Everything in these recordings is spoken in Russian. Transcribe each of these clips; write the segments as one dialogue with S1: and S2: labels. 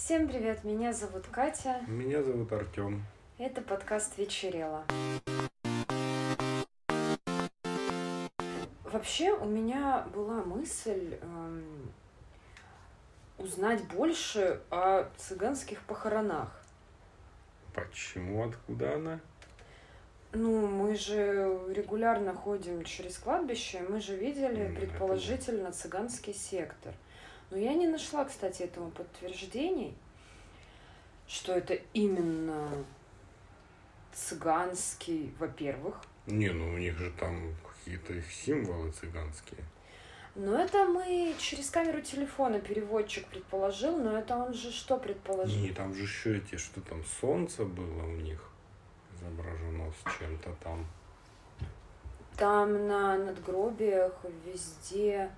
S1: Всем привет, меня зовут Катя.
S2: Меня зовут Артем.
S1: Это подкаст «Вечерело». Вообще у меня была мысль эм, узнать больше о цыганских похоронах.
S2: Почему? Откуда она?
S1: Ну, мы же регулярно ходим через кладбище, мы же видели предположительно цыганский сектор. Но я не нашла, кстати, этому подтверждений, что это именно цыганский, во-первых.
S2: Не, ну у них же там какие-то их символы цыганские.
S1: Но это мы через камеру телефона переводчик предположил, но это он же что предположил?
S2: Не, там же еще эти, что там, солнце было у них изображено с чем-то там.
S1: Там на надгробиях везде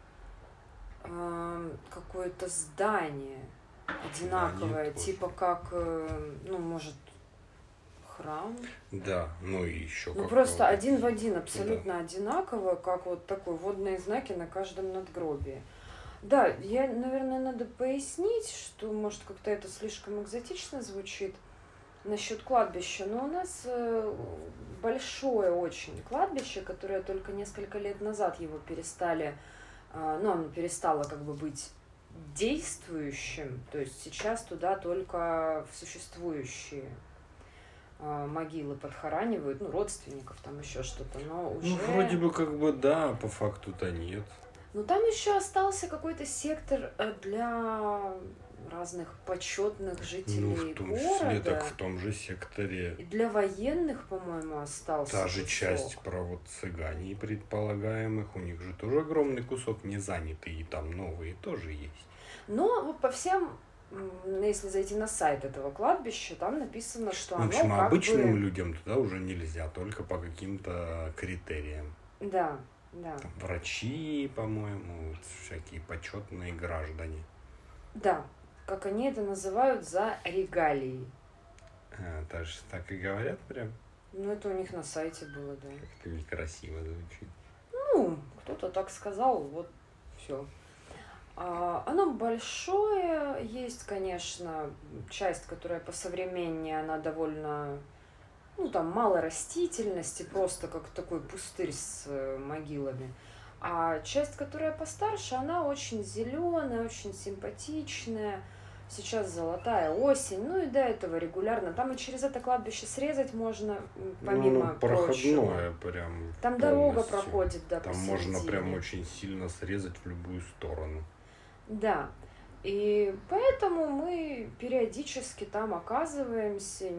S1: эм, какое-то здание одинаковое,
S2: тоже.
S1: типа как, э, ну, может, храм.
S2: Да, ну и еще
S1: Ну, просто один в один, абсолютно
S2: Да.
S1: одинаково, как вот такой водные знаки на каждом надгробии. Да, я, наверное, надо пояснить, что, может, как-то это слишком экзотично звучит насчет кладбища, но у нас э, большое очень кладбище, которое только несколько лет назад его перестали, ну, оно перестало как бы быть действующим, то есть сейчас туда только в существующие э, могилы подхоранивают, ну, родственников, там еще что-то, но уже...
S2: Ну, вроде бы как бы да, по факту-то нет.
S1: Ну, там еще остался какой-то сектор э, для разных почетных
S2: Ну,
S1: жителей
S2: в том числе,
S1: города.
S2: так в том же секторе
S1: И для военных, по-моему, остался.
S2: Та же
S1: кусок.
S2: часть про вот цыгане предполагаемых, у них же тоже огромный кусок не занятый, и там новые тоже есть.
S1: Но вот по всем, если зайти на сайт этого кладбища, там написано, что
S2: В
S1: оно
S2: общем,
S1: как
S2: обычным
S1: бы...
S2: людям туда уже нельзя, только по каким-то критериям.
S1: Да, да,
S2: врачи, по-моему, всякие почетные граждане.
S1: да. Как они это называют, за регалии.
S2: А, даже так и говорят прям,
S1: Ну, это у них на сайте было, да.
S2: как-то некрасиво звучит.
S1: Ну, кто-то так сказал, вот все. оно большое, есть, конечно, часть, которая посовременнее, она довольно, ну, там мало растительности, просто как такой пустырь с э, могилами. А часть, которая постарше, она очень зеленая, очень симпатичная. Сейчас золотая осень, ну и до этого регулярно. Там и через это кладбище срезать можно, м, помимо
S2: ну, оно
S1: прочего.
S2: проходное прям.
S1: Там дорога
S2: полностью.
S1: проходит, да,
S2: Там можно
S1: посередине.
S2: прям очень сильно срезать в любую сторону.
S1: Да. И поэтому мы периодически там оказываемся,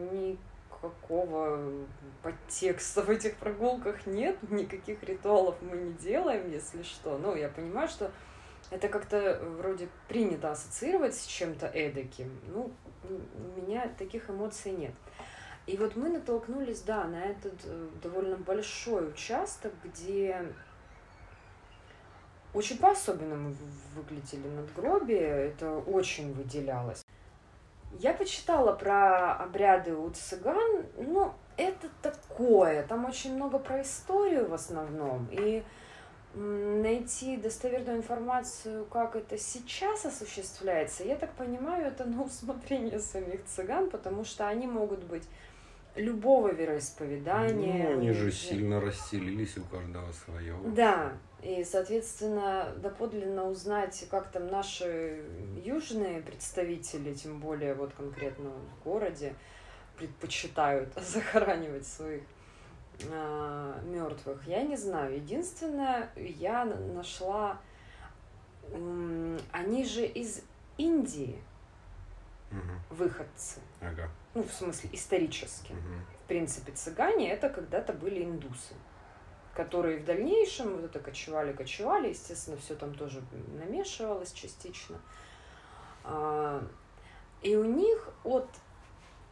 S1: никакого подтекста в этих прогулках нет, никаких ритуалов мы не делаем, если что. Ну, я понимаю, что это как-то вроде принято ассоциировать с чем-то эдаким. Ну, у меня таких эмоций нет. И вот мы натолкнулись, да, на этот э, довольно большой участок, где очень по-особенному выглядели надгробия, это очень выделялось. Я почитала про обряды у цыган, ну, это такое, там очень много про историю в основном, и найти достоверную информацию, как это сейчас осуществляется, я так понимаю, это на усмотрение самих цыган, потому что они могут быть любого вероисповедания.
S2: Ну, они же сильно расселились, у каждого свое.
S1: да, и, соответственно, доподлинно узнать, как там наши южные представители, тем более вот конкретно в городе, предпочитают захоранивать своих мертвых, я не знаю. Единственное, я нашла, м, они же из Индии
S2: Мгм.
S1: выходцы,
S2: Ага.
S1: ну, в смысле, исторически
S2: Мгм.
S1: в принципе, цыгане это когда-то были индусы, которые в дальнейшем вот это кочевали, кочевали, естественно, все там тоже намешивалось частично. А, И у них от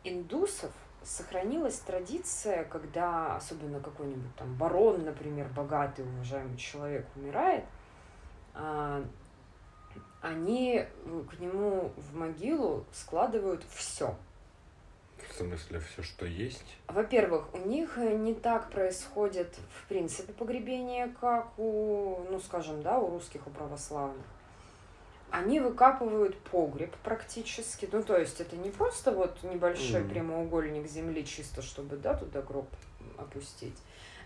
S1: индусов сохранилась традиция, когда особенно какой-нибудь там барон, например, богатый, уважаемый человек умирает, а, они к нему в могилу складывают все.
S2: В смысле, все, что есть?
S1: Во-первых, у них э, не так происходит, в принципе, погребение, как у, ну, скажем, да, у русских, у православных. они выкапывают погреб практически. Ну, то есть это не просто вот небольшой
S2: Мгм.
S1: прямоугольник земли, чисто чтобы, да, туда гроб опустить.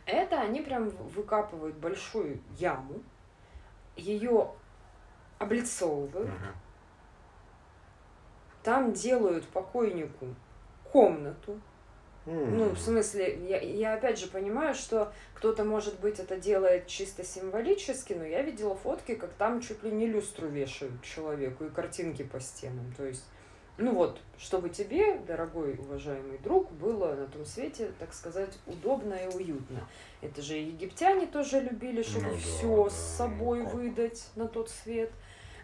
S1: Это они прям выкапывают большую яму, ее облицовывают,
S2: Ага.
S1: там делают покойнику комнату. Ну,
S2: М.
S1: в смысле, я, я опять же понимаю, что кто-то, может быть, это делает чисто символически, но я видела фотки, как там чуть ли не люстру вешают человеку и картинки по стенам. То есть, ну вот, чтобы тебе, дорогой уважаемый друг, было на том свете, так сказать, удобно и уютно. Это же египтяне тоже любили, чтобы
S2: Ну
S1: все
S2: да,
S1: с собой
S2: ну
S1: выдать на тот свет.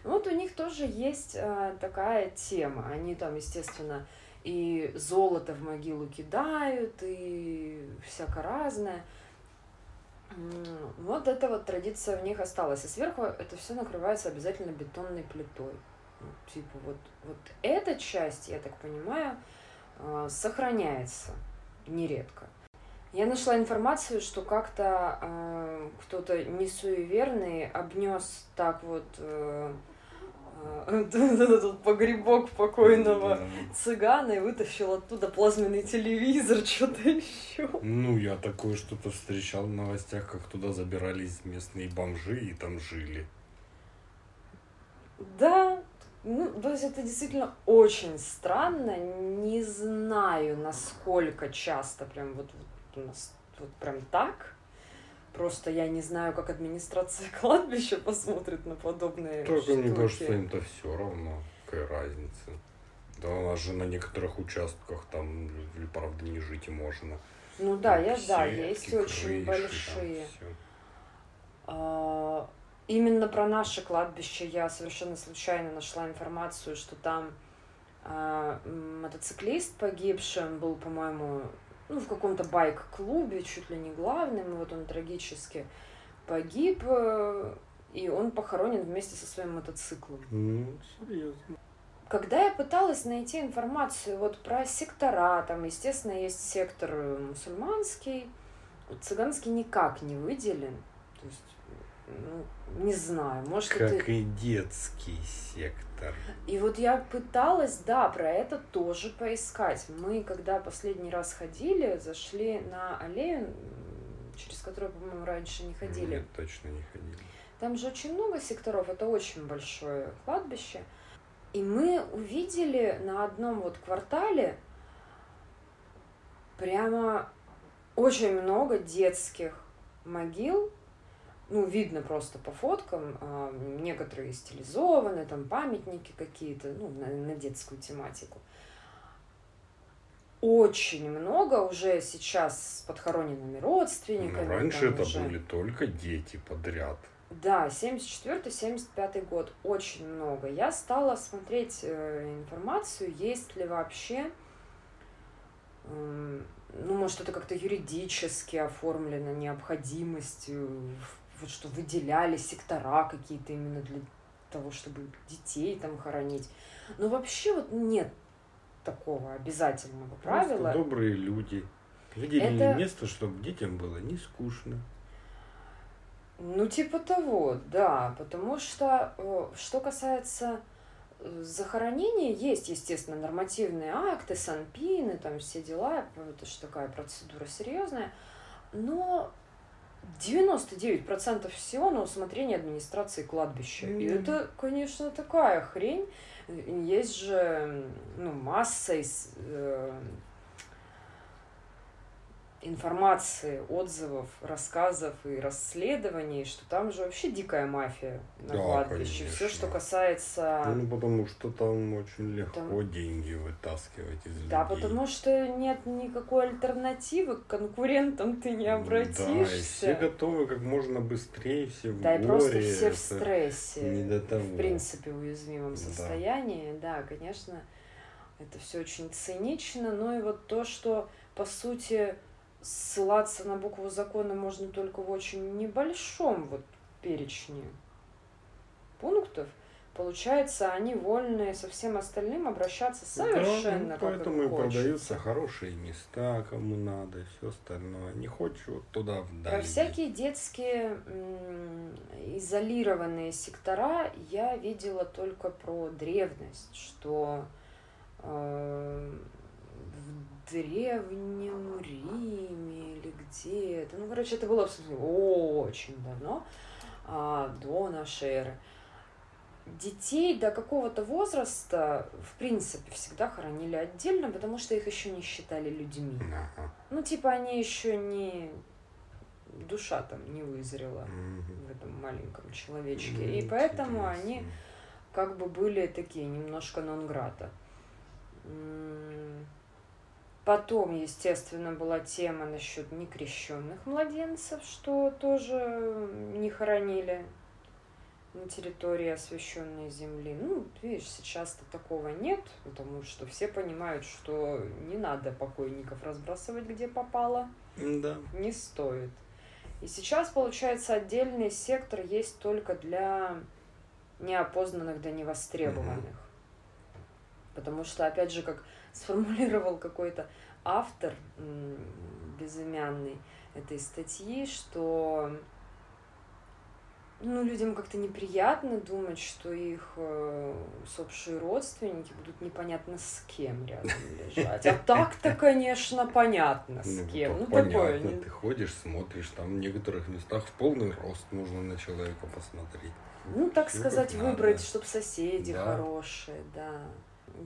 S1: Вот у них тоже есть а, такая тема. Они там, естественно, и золото в могилу кидают, и всяко разное. Вот эта вот традиция в них осталась. И сверху это все накрывается обязательно бетонной плитой. Ну, Типа вот, вот эта часть, я так понимаю, а, сохраняется нередко. Я нашла информацию, что как-то э, кто-то несуеверный обнес так вот э, этот погребок покойного цыгана и вытащил оттуда плазменный телевизор, что-то еще.
S2: Ну, я такое что-то встречал в новостях, как туда забирались местные бомжи и там жили.
S1: Да, ну, то есть это действительно очень странно. Не знаю, насколько часто прям вот, вот у нас вот прям так. Просто я не знаю, как администрация кладбища посмотрит на подобные
S2: Только мне
S1: штуки.
S2: кажется, им-то все равно. Какая разница. Да у нас же на некоторых участках там, правда, не жить и можно.
S1: Ну да, я да,
S2: Сетки,
S1: есть очень
S2: крыши, там
S1: большие. А, Именно про наше кладбище я совершенно случайно нашла информацию, что там а, мотоциклист погибший, он был, по-моему, ну, в каком-то байк-клубе, чуть ли не главным, и вот он трагически погиб, э, и он похоронен вместе со своим мотоциклом.
S2: Ну, серьезно.
S1: Когда я пыталась найти информацию вот про сектора, там, естественно, есть сектор э, мусульманский, цыганский никак не выделен. То есть, ну, не знаю, может,
S2: Как
S1: это...
S2: и детский сектор.
S1: И вот я пыталась, да, про это тоже поискать. Мы, когда последний раз ходили, зашли на аллею, через которую, по-моему, раньше не ходили.
S2: Нет, точно не ходили.
S1: Там же очень много секторов, это очень большое кладбище. И мы увидели на одном вот квартале прямо очень много детских могил. Ну, видно просто по фоткам. а, Некоторые стилизованы, там памятники какие-то, ну, на, на детскую тематику. Очень много уже сейчас с подхороненными родственниками.
S2: Ну, раньше это
S1: уже.
S2: были только дети подряд.
S1: Да, 74-75 год, очень много. Я стала смотреть э, информацию, есть ли вообще, эм, ну, может, это как-то юридически оформлено, необходимость, в- вот что выделяли сектора какие-то именно для того, чтобы детей там хоронить. Но вообще вот нет такого обязательного правила.
S2: Просто добрые люди. Выделили
S1: Это-
S2: место, чтобы детям было не скучно.
S1: Ну, типа того, да, потому что, э, что касается э, захоронения, есть, естественно, нормативные акты, санпины, там все дела, это же такая процедура серьезная, но 99% всего на усмотрение администрации кладбища. И
S2: Мгм.
S1: это, конечно, такая хрень. Есть же ну, масса из, э, информации, отзывов, рассказов и расследований, что там же вообще дикая мафия на
S2: Да,
S1: кладбище. Все, что касается...
S2: Ну, потому что там очень легко
S1: Там-
S2: деньги вытаскивать из
S1: Да,
S2: людей.
S1: потому что нет никакой альтернативы, к конкурентам ты не
S2: Да, и
S1: обратишься.
S2: все готовы как можно быстрее, все в
S1: Да, и
S2: горе.
S1: просто все в стрессе.
S2: Не до того.
S1: В принципе, уязвимом
S2: Да.
S1: состоянии. Да, конечно, это все очень цинично. Но и вот то, что, по сути, ссылаться на букву закона можно только в очень небольшом вот перечне пунктов, получается, они вольны со всем остальным обращаться совершенно
S2: да,
S1: как
S2: поэтому
S1: им
S2: и продаются хорошие места, кому надо, и все остальное. Не вот туда вдаль.
S1: Про всякие детские изолированные сектора я видела только про древность, что э, древнем Риме или где-то, ну, короче, это было в смысле очень давно, а, до нашей эры. Детей до какого-то возраста, в принципе, всегда хоронили отдельно, потому что их еще не считали людьми. Ну, типа, они еще не... Душа там не вызрела
S2: Мгм.
S1: в этом маленьком человечке.
S2: Ну,
S1: И поэтому
S2: интересно.
S1: они как бы были такие немножко нон-грата. Потом, естественно, была тема насчет некрещенных младенцев, что тоже не хоронили на территории освященной земли. Ну, видишь, сейчас-то такого нет, потому что все понимают, что не надо покойников разбрасывать где попало
S2: Да.
S1: не стоит. И сейчас, получается, отдельный сектор есть только для неопознанных да невостребованных. Потому что, опять же, как сформулировал какой-то автор безымянный этой статьи, что ну, людям как-то неприятно думать, что их э, усопшие родственники будут непонятно с кем рядом лежать. А так-то, конечно, понятно с
S2: Ну,
S1: кем. Ну, такое
S2: понятно,
S1: не-
S2: ты ходишь, смотришь, там в некоторых местах в полный рост можно на человека посмотреть.
S1: Ну, так
S2: Всё
S1: сказать, выбрать, чтобы соседи
S2: Да.
S1: хорошие, да.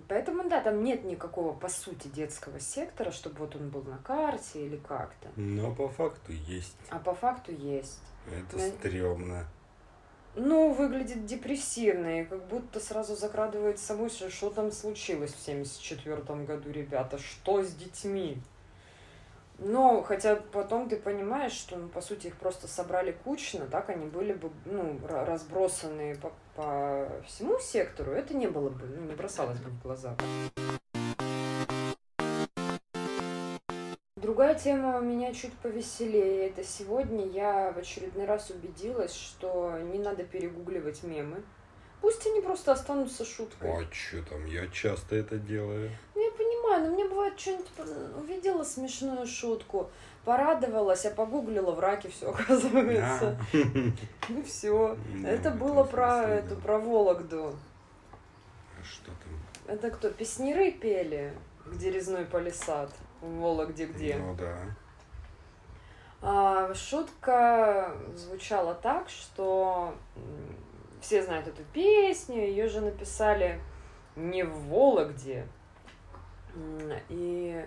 S1: Поэтому, да, там нет никакого, по сути, детского сектора, чтобы вот он был на карте или как-то.
S2: Но по факту есть.
S1: А по факту есть.
S2: Это
S1: Да.
S2: стрёмно.
S1: Ну, выглядит депрессивно, и как будто сразу закрадывается мысль, что там случилось в 74 году, ребята, что с детьми? Но, хотя потом ты понимаешь, что, ну, по сути, их просто собрали кучно, так они были бы, ну, ра- разбросаны по, по всему сектору, это не было бы, ну, не бросалось бы в глаза. Другая тема у меня чуть повеселее. Это сегодня я в очередной раз убедилась, что не надо перегугливать мемы. Пусть они просто останутся шуткой.
S2: А чё там, я часто это делаю.
S1: Я понимаю, но мне бывает что-нибудь увидела смешную шутку, порадовалась, а погуглила в раке все оказывается. И все. Это было про эту, про Вологду.
S2: А Что там?
S1: Это кто? Песниры пели, где резной палисад. В Вологде где?
S2: Ну да.
S1: А, шутка звучала так, что все знают эту песню, ее же написали не в Вологде. И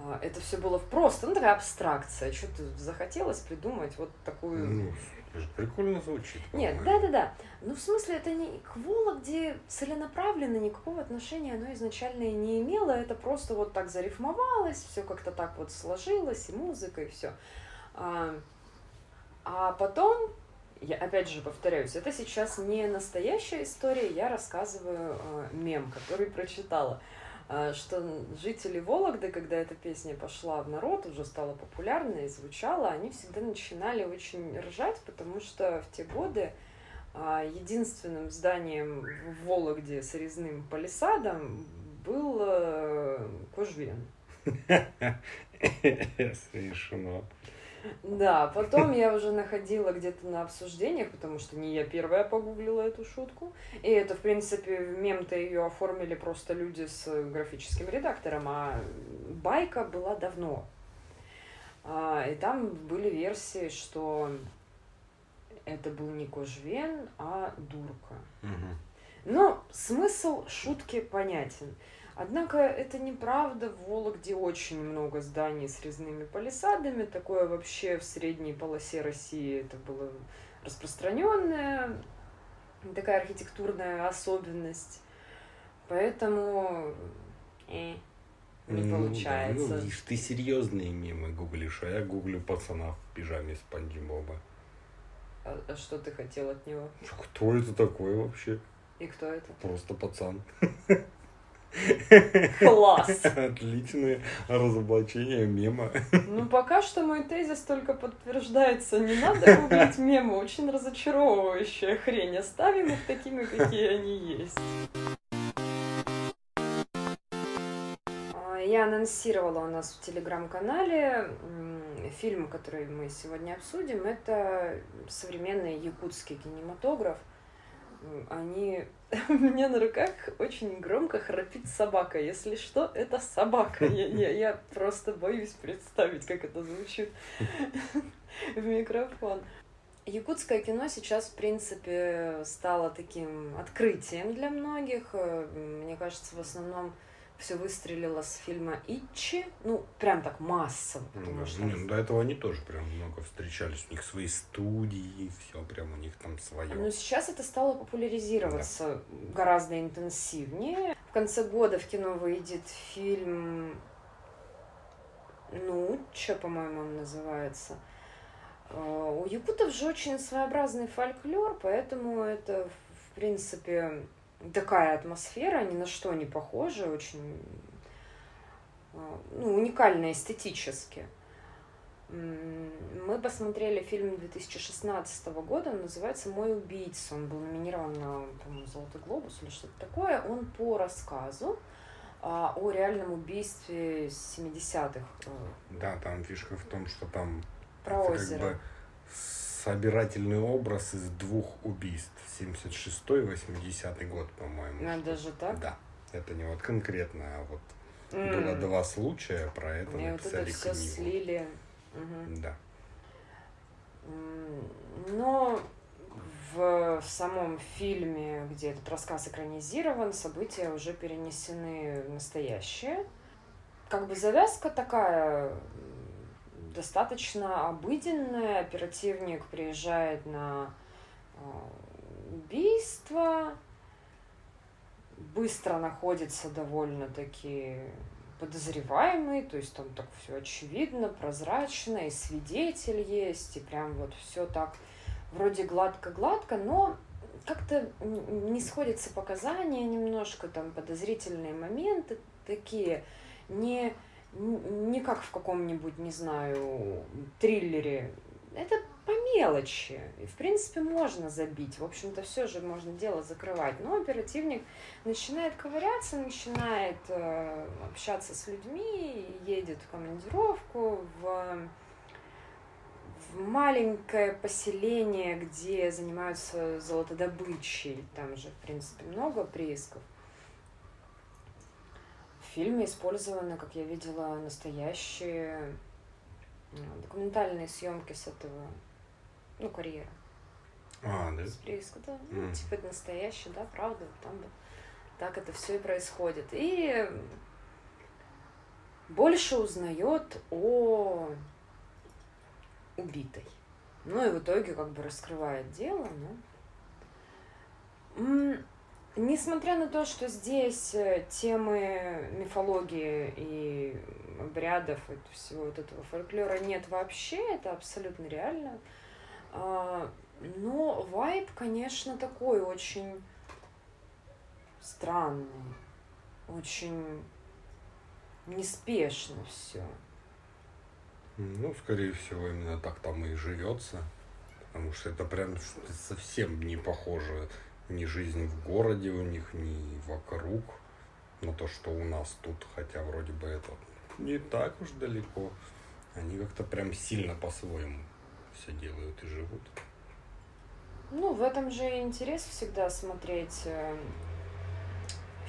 S1: а, это все было просто, ну такая абстракция. Что-то захотелось придумать вот такую...
S2: Ну, прикольно звучит.
S1: Нет, да-да-да. Ну, в смысле, это не к Вологде целенаправленно никакого отношения оно изначально и не имело. Это просто вот так зарифмовалось, все как-то так вот сложилось, и музыка, и все. А, а потом, я опять же повторяюсь, это сейчас не настоящая история, я рассказываю э, мем, который прочитала. А, Что жители Вологды, когда эта песня пошла в народ, уже стала популярной и звучала, они всегда начинали очень ржать, потому что в те годы а, единственным зданием в Вологде с резным палисадом был э, Кожвен.
S2: Смешно.
S1: Да, потом я уже находила где-то на обсуждениях, потому что не я первая погуглила эту шутку. И это, в принципе, мем-то ее оформили просто люди с графическим редактором, а байка была давно. А, и там были версии, что это был не Кожвен, а Дурка. Но смысл шутки понятен. Однако это неправда. В Вологде очень много зданий с резными палисадами. Такое вообще в средней полосе России это было распространенная такая архитектурная особенность. Поэтому э, не
S2: Ну да,
S1: получается.
S2: Ну, видишь, ты серьезные мемы гуглишь, а я гуглю пацана в пижаме Спанди Боба.
S1: А, а что ты хотел от него?
S2: Кто это такой вообще?
S1: И кто это?
S2: Просто пацан.
S1: Класс!
S2: Отличное разоблачение мема.
S1: Ну, пока что мой тезис только подтверждается. Не надо гуглить мемы. Очень разочаровывающая хрень. Оставим их такими, какие они есть. А, я анонсировала у нас в телеграм-канале фильм, который мы сегодня обсудим. Это современный якутский кинематограф. Они у меня на руках очень громко храпит собака. Если что, это собака. Я, я, я просто боюсь представить, как это звучит в микрофон. Якутское кино сейчас, в принципе, стало таким открытием для многих. Мне кажется, в основном все выстрелило с фильма Итчи, ну, прям так массово, потому
S2: ну,
S1: что...
S2: Не, ну, до этого они тоже прям много встречались, у них свои студии, все прям у них там свое.
S1: Но сейчас это стало популяризироваться да. гораздо интенсивнее. В конце года в кино выйдет фильм ну, что, по-моему, он называется. А, у якутов же очень своеобразный фольклор, поэтому это, в принципе, такая атмосфера, ни на что не похожа, очень а, ну, уникальная эстетически. Мы посмотрели фильм 2016 года, он называется «Мой убийца». Он был номинирован на, по-моему, «Золотой глобус» или что-то такое. Он по рассказу а, о реальном убийстве 70-х. Э,
S2: да, там фишка в том, что там
S1: про озеро. Как бы
S2: собирательный образ из двух убийств. 76-80 год, по-моему.
S1: А, даже так?
S2: Да. Это не вот конкретно, а вот mm. было два случая, про это
S1: написали вот это все слили.
S2: Угу. Да.
S1: Но в самом фильме, где этот рассказ экранизирован, события уже перенесены в настоящее. Как бы завязка такая достаточно обыденная. Оперативник приезжает на а, убийство, быстро находится довольно-таки подозреваемый, то есть там так все очевидно, прозрачно, и свидетель есть, и прям вот все так вроде гладко-гладко, но как-то не сходятся показания немножко, там подозрительные моменты такие, не не как в каком-нибудь, не знаю, триллере. Это по мелочи. И, в принципе, можно забить. В общем-то, все же можно дело закрывать. Но оперативник начинает ковыряться, начинает э, общаться с людьми, едет в командировку, в, в маленькое поселение, где занимаются золотодобычей. Там же, в принципе, много приисков фильме использованы, как я видела, настоящие документальные съемки с этого, ну, карьера.
S2: А, да?
S1: С прииска, да. Mm. типа это настоящее, да, правда, там да. Так это все и происходит. И больше узнает о убитой. Ну и в итоге как бы раскрывает дело, но... Несмотря на то, что здесь э, темы мифологии и обрядов и всего вот этого фольклора нет вообще, это абсолютно реально. А, но вайб, конечно, такой очень странный, очень неспешно все.
S2: Ну, скорее всего, именно так там и живется. Потому что это прям совсем не похоже ни жизнь в городе у них, ни вокруг на то, что у нас тут, хотя вроде бы это не так уж далеко. Они как-то прям сильно по-своему все делают и живут.
S1: Ну, в этом же интерес всегда смотреть э,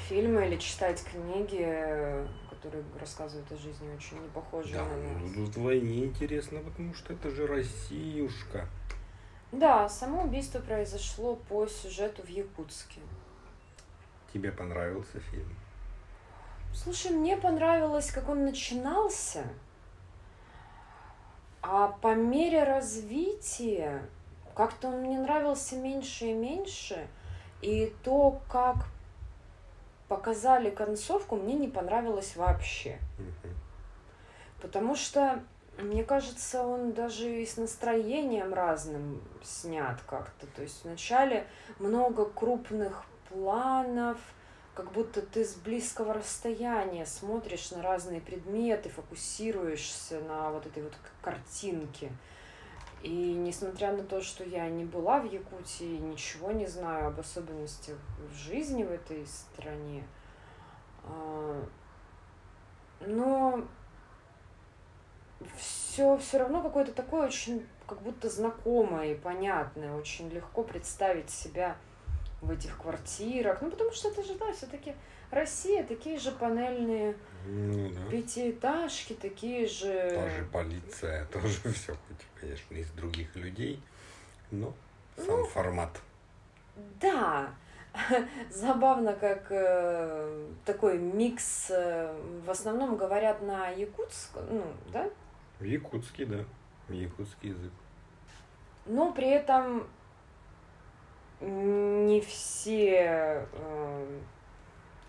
S1: фильмы или читать книги, которые рассказывают о жизни очень не похожие
S2: да,
S1: на нас.
S2: Ну, вдвойне интересно, потому что это же Россиюшка.
S1: Да, само убийство произошло по сюжету в Якутске.
S2: Тебе понравился фильм?
S1: Слушай, мне понравилось, как он начинался. А по мере развития как-то он мне нравился меньше и меньше. И то, как показали концовку, мне не понравилось вообще. Потому что мне кажется, он даже и с настроением разным снят как-то. То есть вначале много крупных планов, как будто ты с близкого расстояния смотришь на разные предметы, фокусируешься на вот этой вот картинке. И несмотря на то, что я не была в Якутии, ничего не знаю об особенностях жизни в этой стране, а, но все все равно какое-то такое очень как будто знакомое и понятное, очень легко представить себя в этих квартирах. Ну, потому что это же, да, все-таки Россия, такие же панельные ну, да. пятиэтажки, такие же...
S2: Та же полиция, тоже все, хоть, конечно, из других людей, но сам ну, формат.
S1: Да, забавно, как э, такой микс, э, в основном говорят на якутском, ну, да?
S2: Якутский, да, якутский язык.
S1: Но при этом не все э,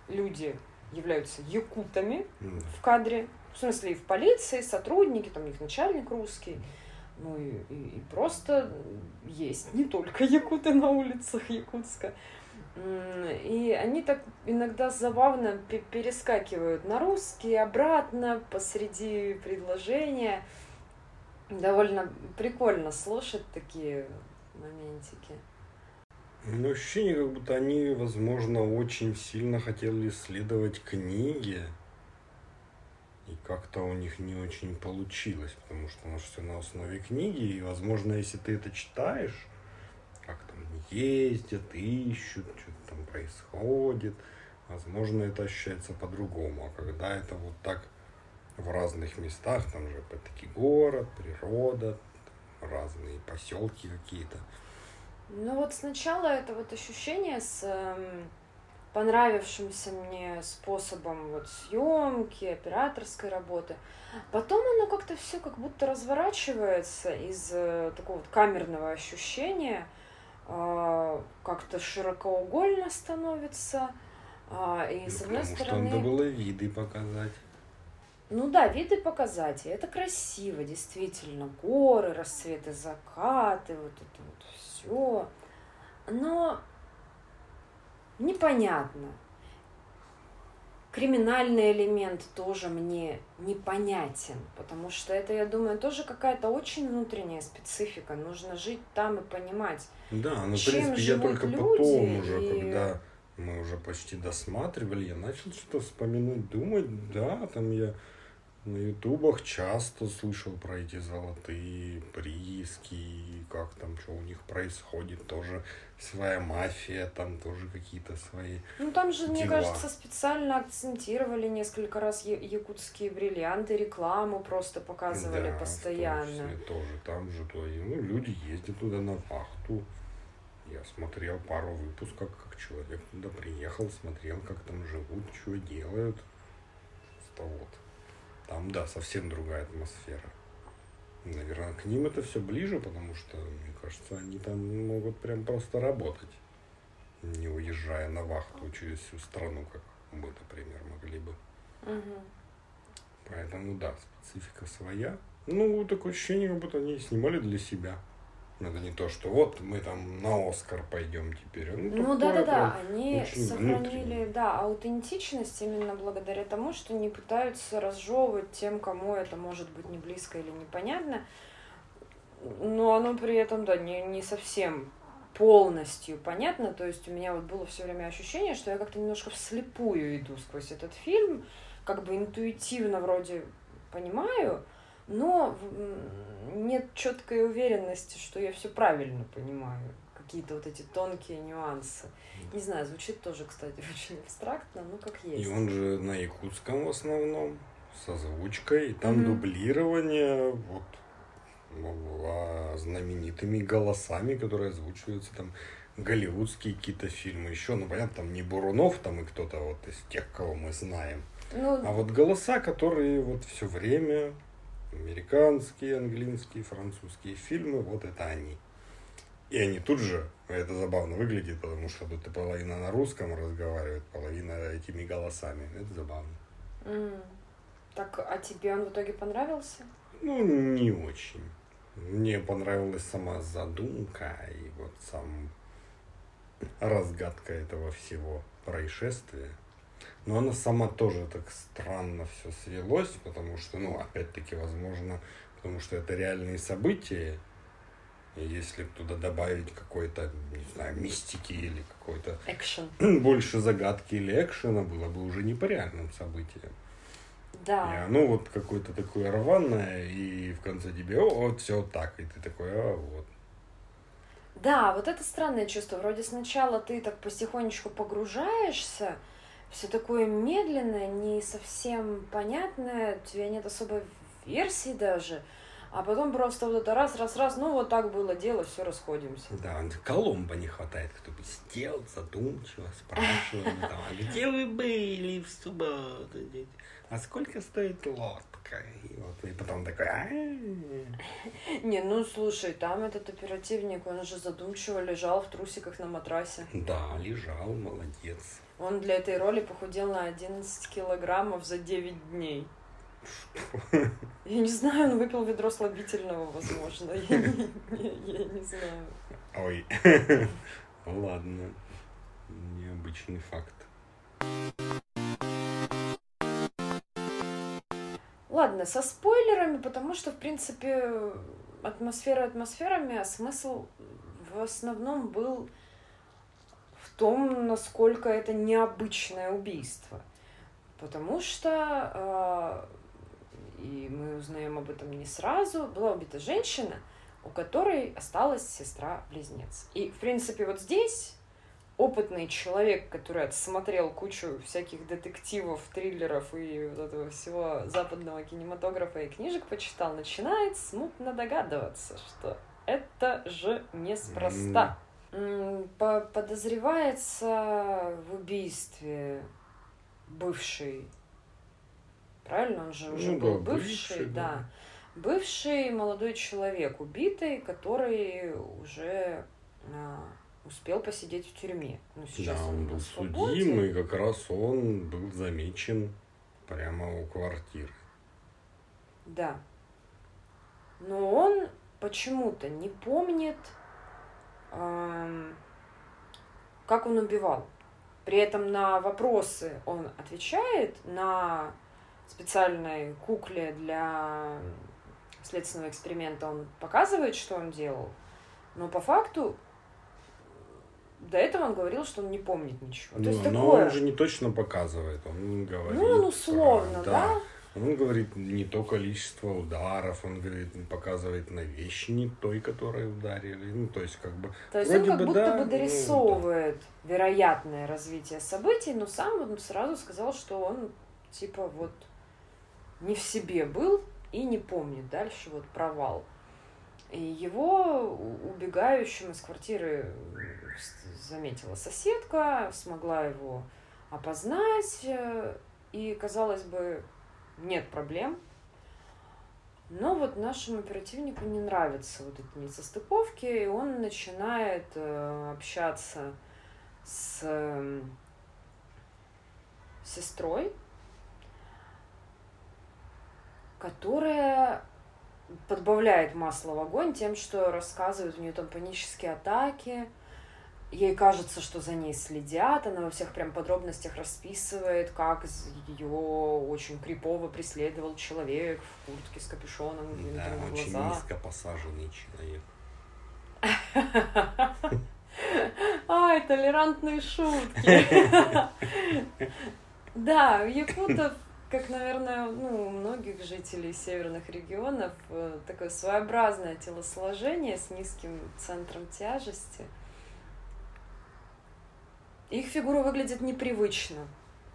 S1: люди являются якутами mm. в кадре. В смысле, и в полиции, сотрудники, там у них начальник русский. Ну и, и, и просто есть не только якуты на улицах Якутска. И они так иногда забавно перескакивают на русский, обратно, посреди предложения. Довольно прикольно слушать такие моментики.
S2: Ну, ощущение, как будто они, возможно, очень сильно хотели исследовать книги. И как-то у них не очень получилось, потому что у нас все на основе книги. И, возможно, если ты это читаешь, как там ездят, ищут, там происходит, возможно, это ощущается по-другому. А когда это вот так в разных местах, там же опять-таки город, природа, разные поселки какие-то,
S1: ну вот сначала это вот ощущение с э, понравившимся мне способом вот съемки, операторской работы. Потом оно как-то все как будто разворачивается из э, такого вот камерного ощущения, как-то широкоугольно становится. Э, и
S2: ну, с одной стороны... Что надо было виды показать.
S1: Ну да, виды показать. И это красиво, действительно. Горы, рассветы, закаты, вот это вот все. Но непонятно. Криминальный элемент тоже мне непонятен, потому что это, я думаю, тоже какая-то очень внутренняя специфика. Нужно жить там и понимать.
S2: Да, ну, в принципе, я только потом уже, и... когда мы уже почти досматривали, я начал что-то вспоминать, думать, да, там я на ютубах часто слышал про эти золотые прииски, как там, что у них происходит, тоже своя мафия, там тоже какие-то свои
S1: Ну там же, дела. мне кажется, специально акцентировали несколько раз якутские бриллианты, рекламу просто показывали да, постоянно.
S2: В тоже, там же то, ну, люди ездят туда на вахту. Я смотрел пару выпусков, как человек туда приехал, смотрел, как там живут, что делают. Что вот. Там, да, совсем другая атмосфера. Наверное, к ним это все ближе, потому что, мне кажется, они там могут прям просто работать, не уезжая на вахту через всю страну, как мы, например, могли бы. Угу. Поэтому, да, специфика своя. Ну, такое ощущение, как будто они снимали для себя. Это не то, что вот мы там на Оскар пойдем теперь.
S1: Ну, ну да, да, да. Они сохранили, да, аутентичность именно благодаря тому, что не пытаются разжевывать тем, кому это может быть не близко или непонятно. Но оно при этом, да, не, не совсем полностью понятно. То есть у меня вот было все время ощущение, что я как-то немножко вслепую иду сквозь этот фильм, как бы интуитивно вроде понимаю, но нет четкой уверенности, что я все правильно понимаю. Какие-то вот эти тонкие нюансы. Не знаю, звучит тоже, кстати, очень абстрактно, но как есть.
S2: И он же на якутском в основном, с озвучкой, и там mm-hmm. дублирование, вот а, знаменитыми голосами, которые озвучиваются там голливудские какие-то фильмы еще, ну понятно, там не Бурунов там и кто-то вот из тех, кого мы знаем, ну, а вот голоса, которые вот все время американские, английские, французские фильмы, вот это они. И они тут же, это забавно выглядит, потому что тут и половина на русском разговаривает, половина этими голосами. Это забавно.
S1: Mm. Так, а тебе он в итоге понравился?
S2: Ну, не очень. Мне понравилась сама задумка и вот сам разгадка этого всего. происшествие. Но она сама тоже так странно все свелось, потому что, ну, опять-таки, возможно, потому что это реальные события, и если туда добавить какой-то, не знаю, мистики или какой-то...
S1: Экшен.
S2: Больше загадки или экшена было бы уже не по реальным событиям.
S1: Да.
S2: И оно вот какое-то такое рваное, и в конце тебе, о, вот все так, и ты такой, а вот.
S1: Да, вот это странное чувство. Вроде сначала ты так потихонечку погружаешься, все такое медленное, не совсем понятное, у тебя нет особой версии даже. А потом просто вот это раз, раз, раз, ну вот так было дело, все расходимся.
S2: Да, Коломба не хватает, кто бы сидел задумчиво, спрашивал, там, а где вы были в субботу? А сколько стоит лодка? И вот и потом такой, а
S1: Не, ну слушай, там этот оперативник, он же задумчиво лежал в трусиках на матрасе.
S2: Да, лежал, молодец.
S1: Он для этой роли похудел на 11 килограммов за 9 дней. Я не знаю, он выпил ведро слабительного, возможно. Я не, я, я не знаю.
S2: Ой. Ладно. Необычный факт.
S1: Ладно, со спойлерами, потому что, в принципе, атмосфера атмосферами, а смысл в основном был том, насколько это необычное убийство. Потому что а, и мы узнаем об этом не сразу, была убита женщина, у которой осталась сестра-близнец. И, в принципе, вот здесь опытный человек, который отсмотрел кучу всяких детективов, триллеров и вот этого всего западного кинематографа и книжек почитал, начинает смутно догадываться, что это же неспроста. Подозревается в убийстве бывший правильно? Он же уже ну, был да, бывший, бывший, да. да. Бывший молодой человек, убитый, который уже а, успел посидеть в тюрьме.
S2: Ну, сейчас да, он, он был судим, и как раз он был замечен прямо у квартиры.
S1: Да. Но он почему-то не помнит, как он убивал. При этом на вопросы он отвечает, на специальной кукле для следственного эксперимента он показывает, что он делал, но по факту до этого он говорил, что он не помнит ничего.
S2: Ну,
S1: То есть
S2: но
S1: такое...
S2: он же не точно показывает, он говорит.
S1: Ну, он условно,
S2: про...
S1: да. да.
S2: Он говорит не то количество ударов, он говорит, показывает на вещи не той, которые ударили. Ну, то есть, как бы.
S1: То есть он как бы, будто да, бы дорисовывает ну, да. вероятное развитие событий, но сам он сразу сказал, что он типа вот не в себе был и не помнит. Дальше вот провал. И его убегающим из квартиры заметила соседка, смогла его опознать, э, и, казалось бы, нет проблем. Но вот нашему оперативнику не нравятся вот эти несостыковки, и он начинает э, общаться с э, сестрой, которая подбавляет масло в огонь тем, что рассказывает, у нее там панические атаки, ей кажется, что за ней следят, она во всех прям подробностях расписывает, как ее очень крипово преследовал человек в куртке с капюшоном,
S2: да, очень глаза. низко посаженный человек.
S1: Ай, толерантные шутки. Да, якутов как, наверное, ну, у многих жителей северных регионов, э, такое своеобразное телосложение с низким центром тяжести. Их фигура выглядит непривычно.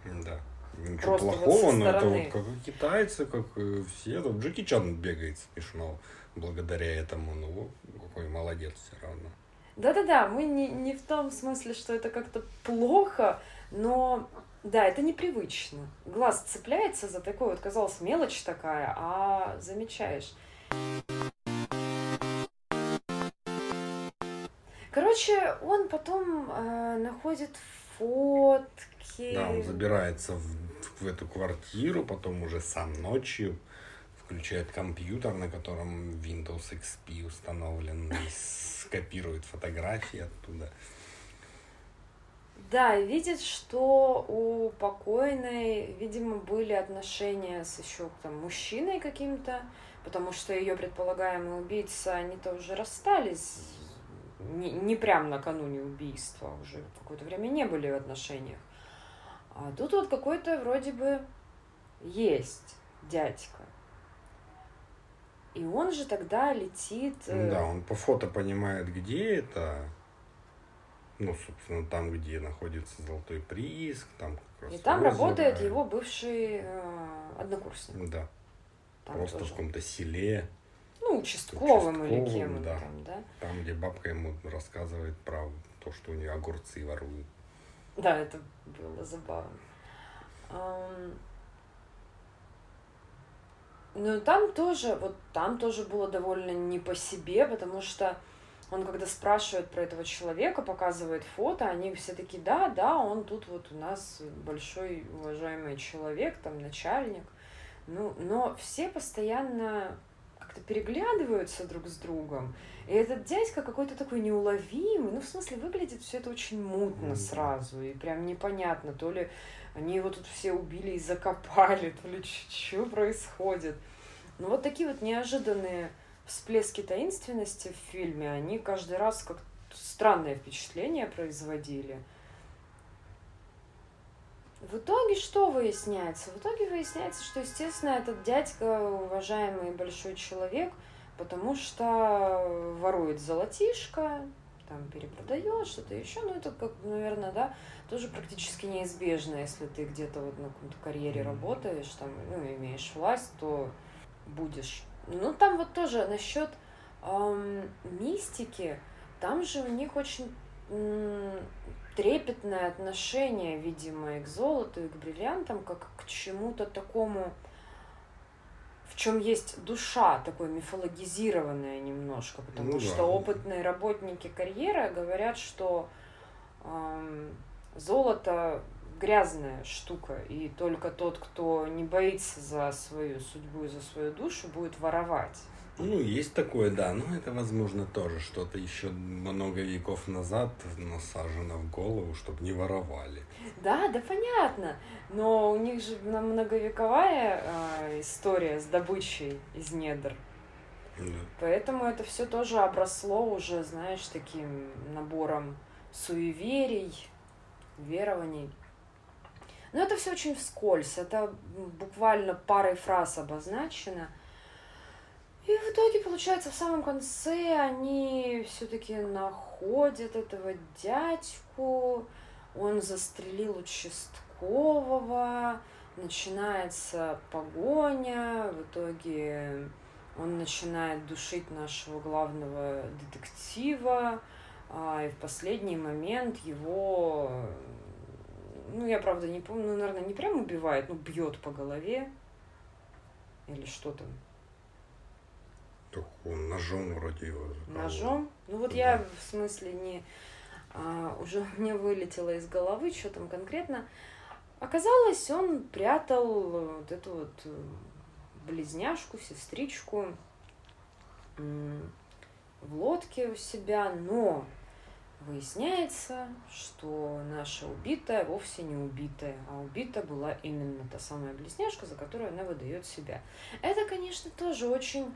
S2: Да. Ничего Просто плохого, вот но это вот как китайцы, как все. Тут Джеки Чан бегает смешно благодаря этому. Ну, какой молодец все равно.
S1: Да-да-да, мы не, не в том смысле, что это как-то плохо, но да, это непривычно. Глаз цепляется за такой вот, казалось, мелочь такая, а замечаешь. Короче, он потом э, находит фотки.
S2: Да, он забирается в, в эту квартиру, потом уже сам ночью включает компьютер, на котором Windows XP установлен, и скопирует фотографии оттуда.
S1: Да, видит, что у покойной, видимо, были отношения с еще там мужчиной каким-то, потому что ее предполагаемый убийца, они-то уже расстались не, не прям накануне убийства, уже какое-то время не были в отношениях. А тут вот какой-то вроде бы есть дядька. И он же тогда летит...
S2: Э, да, он по фото понимает, где это. Ну, собственно, там, где находится золотой прииск, там
S1: как раз И там озеро. работает его бывший э, однокурсник.
S2: Да. Там Просто тоже. в каком-то селе.
S1: Ну, участковым, участковым или кем
S2: да. там, да? Там, где бабка ему рассказывает про то, что у нее огурцы воруют.
S1: Да, это было забавно. Ну, там тоже, вот там тоже было довольно не по себе, потому что он, когда спрашивает про этого человека, показывает фото, они все таки да, да, он тут вот у нас большой уважаемый человек, там начальник. Ну, но все постоянно как-то переглядываются друг с другом. И этот дядька какой-то такой неуловимый. Ну, в смысле, выглядит все это очень мутно сразу. И прям непонятно, то ли они его тут все убили и закопали, то ли что происходит. Ну, вот такие вот неожиданные всплески таинственности в фильме, они каждый раз как странное впечатление производили. В итоге что выясняется? В итоге выясняется, что, естественно, этот дядька уважаемый большой человек, потому что ворует золотишко, там перепродает что-то еще, ну это как, наверное, да, тоже практически неизбежно, если ты где-то вот на каком-то карьере работаешь, там, ну, имеешь власть, то будешь. Ну, там вот тоже насчет эм, мистики, там же у них очень трепетное отношение, видимо, и к золоту, и к бриллиантам, как к чему-то такому, в чем есть душа, такой мифологизированная немножко, потому ну, что да. опытные работники карьеры говорят, что эм, золото грязная штука, и только тот, кто не боится за свою судьбу и за свою душу, будет воровать.
S2: Ну, есть такое, да, но это, возможно, тоже что-то еще много веков назад насажено в голову, чтобы не воровали.
S1: Да, да, понятно. Но у них же многовековая э, история с добычей из недр. Да. Поэтому это все тоже обросло уже, знаешь, таким набором суеверий, верований. Но это все очень вскользь, это буквально парой фраз обозначено – и в итоге, получается, в самом конце они все-таки находят этого дядьку, он застрелил участкового, начинается погоня, в итоге он начинает душить нашего главного детектива, а, и в последний момент его, ну, я правда не помню, ну, наверное, не прям убивает, но бьет по голове. Или что там,
S2: так он ножом вроде его
S1: заколол. Ножом? Ну вот да. я в смысле не... А, уже мне вылетело из головы, что там конкретно. Оказалось, он прятал вот эту вот э, близняшку, сестричку в лодке у себя, но выясняется, что наша убитая вовсе не убитая, а убита была именно та самая близняшка, за которую она выдает себя. Это, конечно, тоже очень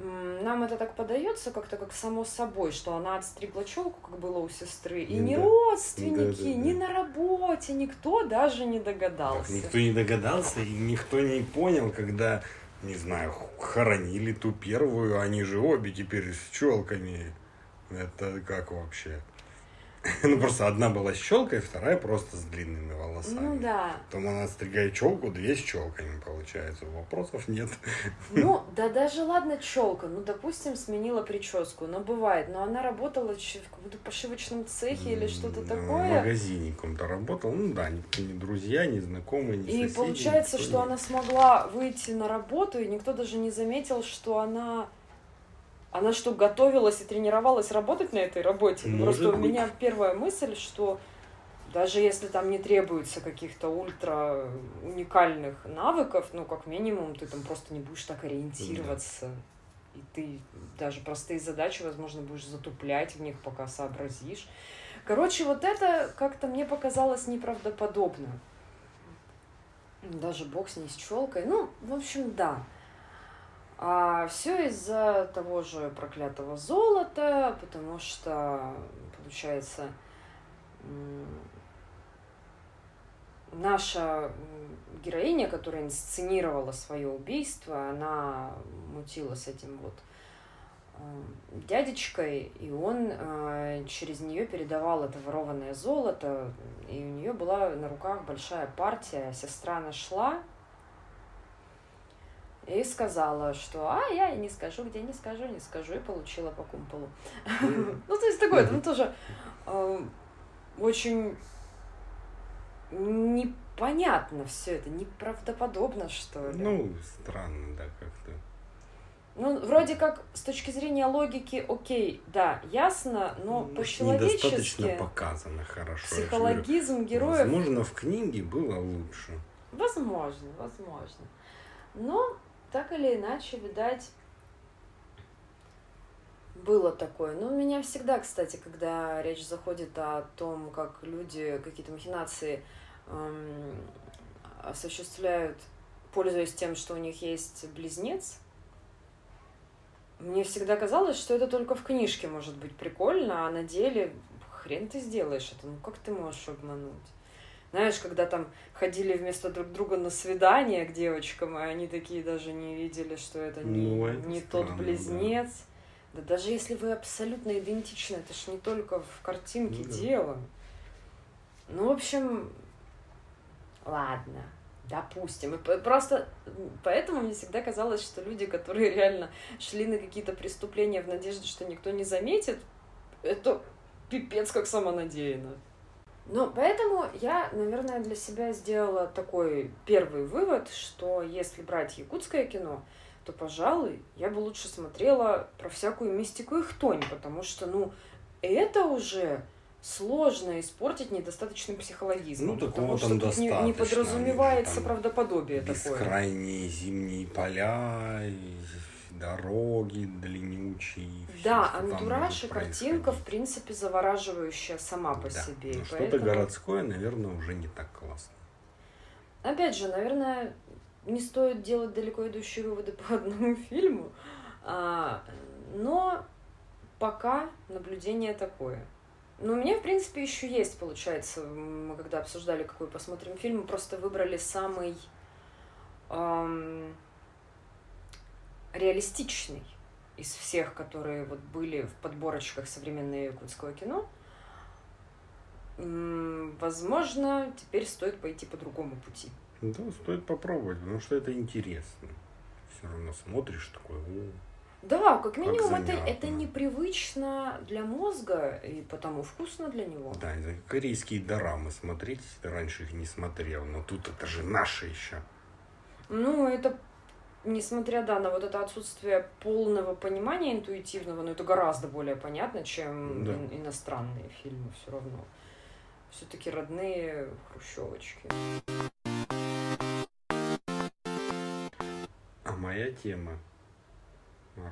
S1: нам это так подается как-то как само собой, что она отстригла челку, как было у сестры, и да. ни родственники, да, да, ни на работе, никто даже не догадался. Так,
S2: никто не догадался, и никто не понял, когда, не знаю, хоронили ту первую, они же обе теперь с челками. Это как вообще? Ну, просто одна была с челкой, вторая просто с длинными волосами.
S1: Ну, да.
S2: Потом она отстригает челку, две с челками, получается. Вопросов нет.
S1: Ну, да даже ладно челка. Ну, допустим, сменила прическу. Но бывает. Но она работала в каком-то пошивочном цехе или что-то такое.
S2: В магазине каком-то работала. Ну, да, никто не друзья, не знакомые, не соседи.
S1: И получается, что она смогла выйти на работу, и никто даже не заметил, что она она что, готовилась и тренировалась работать на этой работе? Может Просто быть. у меня первая мысль, что даже если там не требуется каких-то ультра уникальных навыков, ну, как минимум, ты там просто не будешь так ориентироваться. Да. И ты даже простые задачи, возможно, будешь затуплять в них, пока сообразишь. Короче, вот это как-то мне показалось неправдоподобно. Даже бог с ней с челкой. Ну, в общем, да. А все из-за того же проклятого золота, потому что, получается, наша героиня, которая инсценировала свое убийство, она мутила с этим вот э, дядечкой, и он э, через нее передавал это ворованное золото, и у нее была на руках большая партия. Сестра нашла и сказала, что а, я не скажу, где не скажу, не скажу, и получила по кумполу. Ну, то есть такое, там тоже э, очень непонятно все это, неправдоподобно, что ли.
S2: Ну, странно, да, как-то.
S1: Ну, вроде как, с точки зрения логики, окей, да, ясно, но ну, по-человечески...
S2: Недостаточно показано хорошо.
S1: Психологизм героев...
S2: Возможно, в книге было лучше.
S1: Возможно, возможно. Но, так или иначе, видать, было такое. Но у меня всегда, кстати, когда речь заходит о том, как люди какие-то махинации эм, осуществляют, пользуясь тем, что у них есть близнец, мне всегда казалось, что это только в книжке может быть прикольно, а на деле хрен ты сделаешь это. Ну как ты можешь обмануть? Знаешь, когда там ходили вместо друг друга на свидание к девочкам, и они такие даже не видели, что это не, ну, это не странно, тот близнец. Да. Да даже если вы абсолютно идентичны, это ж не только в картинке ну, дело. Ну, в общем, ладно, допустим. И просто поэтому мне всегда казалось, что люди, которые реально шли на какие-то преступления в надежде, что никто не заметит, это пипец как самонадеянно. Ну, поэтому я, наверное, для себя сделала такой первый вывод, что если брать якутское кино, то, пожалуй, я бы лучше смотрела про всякую мистику и хтонь, потому что, ну, это уже сложно испортить недостаточным психологизмом.
S2: Ну, такого там
S1: что не, не подразумевается там правдоподобие такое.
S2: Бескрайние зимние поля, дороги длиннючие.
S1: Да, антураж и картинка, в принципе, завораживающая сама по да. себе.
S2: Но поэтому... что-то городское, наверное, уже не так классно.
S1: Опять же, наверное, не стоит делать далеко идущие выводы по одному фильму, а, но пока наблюдение такое. Но у меня, в принципе, еще есть, получается, мы когда обсуждали, какой посмотрим фильм, мы просто выбрали самый эм, реалистичный из всех, которые вот были в подборочках современного якутского кино. Возможно, теперь стоит пойти по другому пути.
S2: Да, стоит попробовать, потому что это интересно. Все равно смотришь такой, о,
S1: да, как минимум как это, это непривычно для мозга и потому вкусно для него.
S2: Да, корейские дорамы смотреть, раньше их не смотрел, но тут это же наши еще.
S1: Ну, это несмотря да, на вот это отсутствие полного понимания интуитивного, но это гораздо более понятно, чем да. иностранные фильмы все равно. Все-таки родные хрущевочки.
S2: моя тема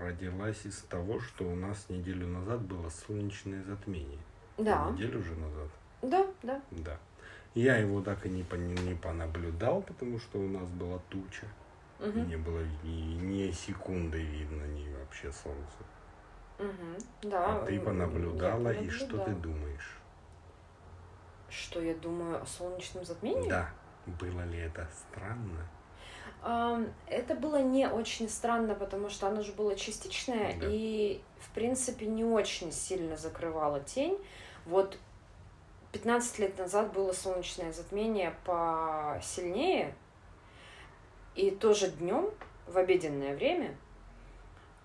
S2: родилась из того, что у нас неделю назад было солнечное затмение.
S1: Да.
S2: Неделю уже назад.
S1: Да, да.
S2: Да. Я его так и не, не понаблюдал, потому что у нас была туча. Угу. не было ни, ни секунды видно, ни вообще солнца.
S1: Угу. Да.
S2: А ты понаблюдала, и что ты думаешь?
S1: Что я думаю о солнечном затмении?
S2: Да. Было ли это странно?
S1: Это было не очень странно, потому что оно же было частичное да. и, в принципе, не очень сильно закрывало тень. Вот 15 лет назад было солнечное затмение посильнее, и тоже днем, в обеденное время.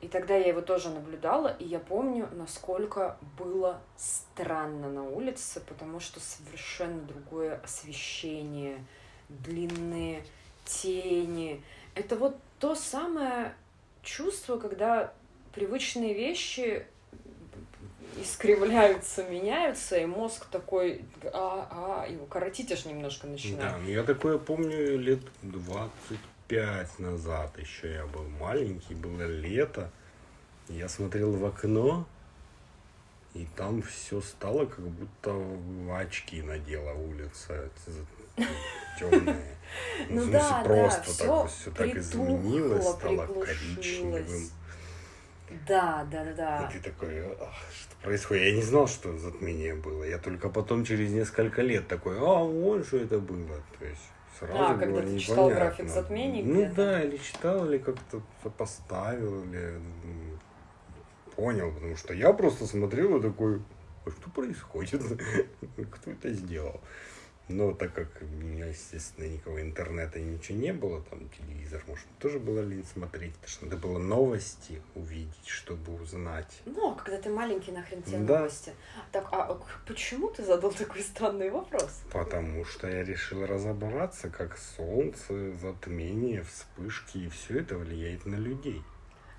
S1: И тогда я его тоже наблюдала, и я помню, насколько было странно на улице, потому что совершенно другое освещение, длинные тени. Это вот то самое чувство, когда привычные вещи искривляются, меняются, и мозг такой, а, а, его коротить аж немножко начинает.
S2: Да, ну я такое помню лет 25 назад еще я был маленький, было лето, я смотрел в окно, И там все стало, как будто очки надела улица темная.
S1: Ну да,
S2: просто
S1: да,
S2: так все так изменилось, стало коричневым.
S1: Да, да, да, да.
S2: И ты такой, что происходит? Я не знал, что затмение было. Я только потом через несколько лет такой, а, вот что это было. То есть сразу
S1: а,
S2: было
S1: когда ты читал график затмений
S2: Ну
S1: где-то?
S2: да, или читал, или как-то поставил, или понял, потому что я просто смотрел и такой, а что происходит? Кто это сделал? Но так как у меня, естественно, никакого интернета и ничего не было, там телевизор, может, тоже было лень смотреть, потому что надо было новости увидеть, чтобы узнать.
S1: Ну, а когда ты маленький, нахрен тебе
S2: Да.
S1: новости. Так, а почему ты задал такой странный вопрос?
S2: Потому что я решил разобраться, как солнце, затмение, вспышки и все это влияет на людей.